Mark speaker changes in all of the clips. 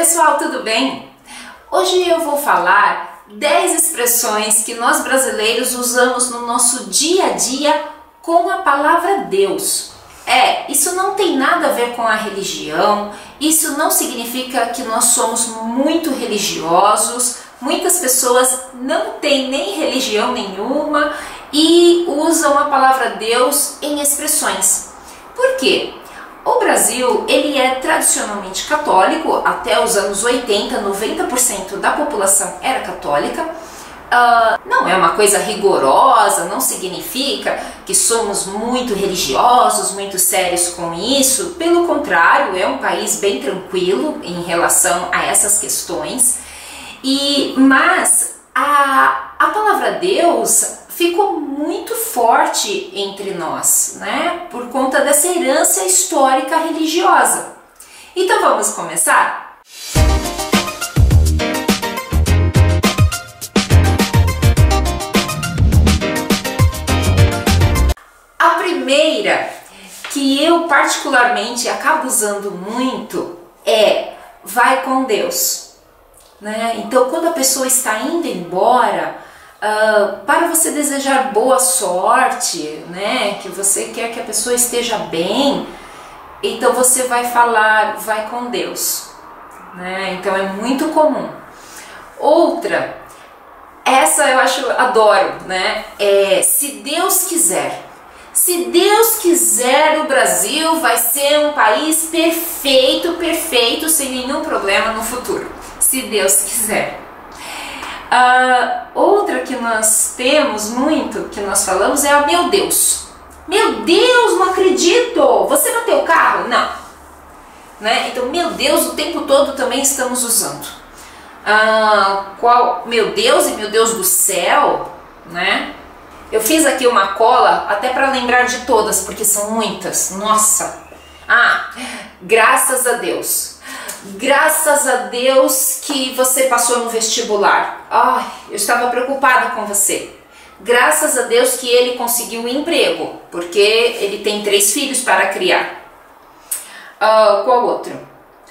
Speaker 1: pessoal, tudo bem? Hoje eu vou falar 10 expressões que nós brasileiros usamos no nosso dia a dia com a palavra Deus. É, isso não tem nada a ver com a religião, isso não significa que nós somos muito religiosos. Muitas pessoas não têm nem religião nenhuma e usam a palavra Deus em expressões. Por quê? O Brasil, ele é tradicionalmente católico, até os anos 80, 90% da população era católica. Uh, não é uma coisa rigorosa, não significa que somos muito religiosos, muito sérios com isso. Pelo contrário, é um país bem tranquilo em relação a essas questões. E mas a, a palavra Deus ficou muito forte entre nós, né? Por conta dessa herança histórica religiosa. Então vamos começar? A primeira que eu particularmente acabo usando muito é vai com Deus. Né? Então, quando a pessoa está indo embora, Uh, para você desejar boa sorte, né? Que você quer que a pessoa esteja bem, então você vai falar, vai com Deus, né? Então é muito comum. Outra, essa eu acho, adoro, né? É se Deus quiser. Se Deus quiser, o Brasil vai ser um país perfeito, perfeito, sem nenhum problema no futuro. Se Deus quiser. Uh, outra que nós temos muito, que nós falamos, é a meu Deus. Meu Deus, não acredito! Você bateu o carro? Não. Né? Então, meu Deus, o tempo todo também estamos usando. Uh, qual, meu Deus e meu Deus do céu, né? Eu fiz aqui uma cola até para lembrar de todas, porque são muitas. Nossa! Ah, graças a Deus. Graças a Deus que você passou no vestibular. Ai, eu estava preocupada com você. Graças a Deus que ele conseguiu um emprego, porque ele tem três filhos para criar. Uh, qual outro?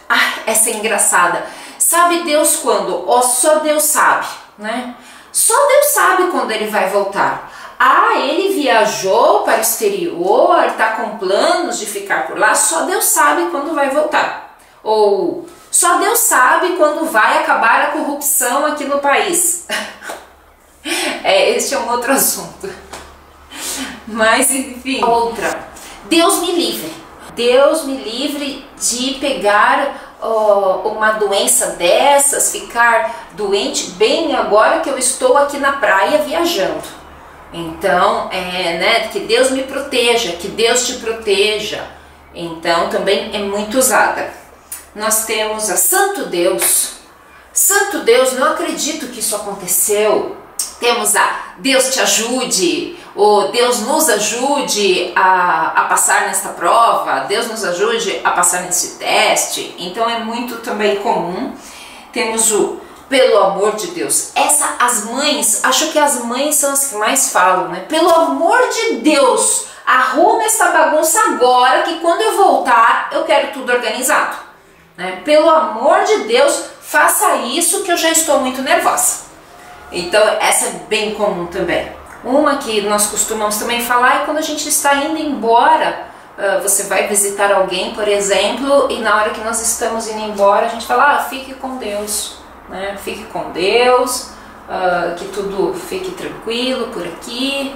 Speaker 1: Ah, essa é engraçada. Sabe Deus quando? Oh, só Deus sabe, né? Só Deus sabe quando ele vai voltar. Ah, ele viajou para o exterior, está com planos de ficar por lá. Só Deus sabe quando vai voltar. Ou só Deus sabe quando vai acabar a corrupção aqui no país. é, este é um outro assunto. Mas enfim, outra. Deus me livre. Deus me livre de pegar oh, uma doença dessas, ficar doente bem agora que eu estou aqui na praia viajando. Então, é, né, que Deus me proteja, que Deus te proteja. Então, também é muito usada nós temos a Santo Deus. Santo Deus, não acredito que isso aconteceu. Temos a Deus te ajude, ou Deus nos ajude a, a passar nesta prova, Deus nos ajude a passar nesse teste. Então é muito também comum. Temos o pelo amor de Deus. Essa, as mães, acho que as mães são as que mais falam, né? Pelo amor de Deus, arruma essa bagunça agora que quando eu voltar eu quero tudo organizado. Né? Pelo amor de Deus, faça isso que eu já estou muito nervosa. Então, essa é bem comum também. Uma que nós costumamos também falar é quando a gente está indo embora. Uh, você vai visitar alguém, por exemplo, e na hora que nós estamos indo embora, a gente fala: ah, fique com Deus, né? fique com Deus, uh, que tudo fique tranquilo por aqui,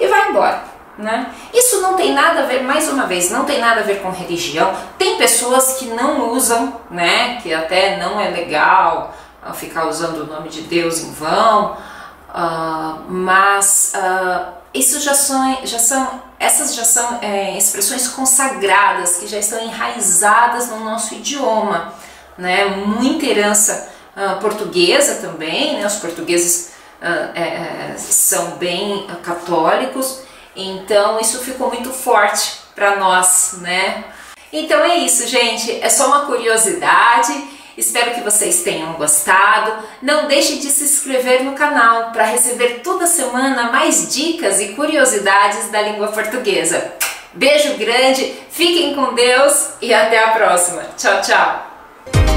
Speaker 1: e vai embora. Né? Isso não tem nada a ver, mais uma vez, não tem nada a ver com religião. Tem pessoas que não usam, né? Que até não é legal uh, ficar usando o nome de Deus em vão, uh, mas uh, isso já são, já são, essas já são é, expressões consagradas que já estão enraizadas no nosso idioma, né? Muita herança portuguesa também, né? Os portugueses é, é, são bem católicos então isso ficou muito forte para nós, né? Então é isso, gente. É só uma curiosidade. Espero que vocês tenham gostado. Não deixe de se inscrever no canal para receber toda semana mais dicas e curiosidades da língua portuguesa. Beijo grande, fiquem com Deus e até a próxima. Tchau, tchau!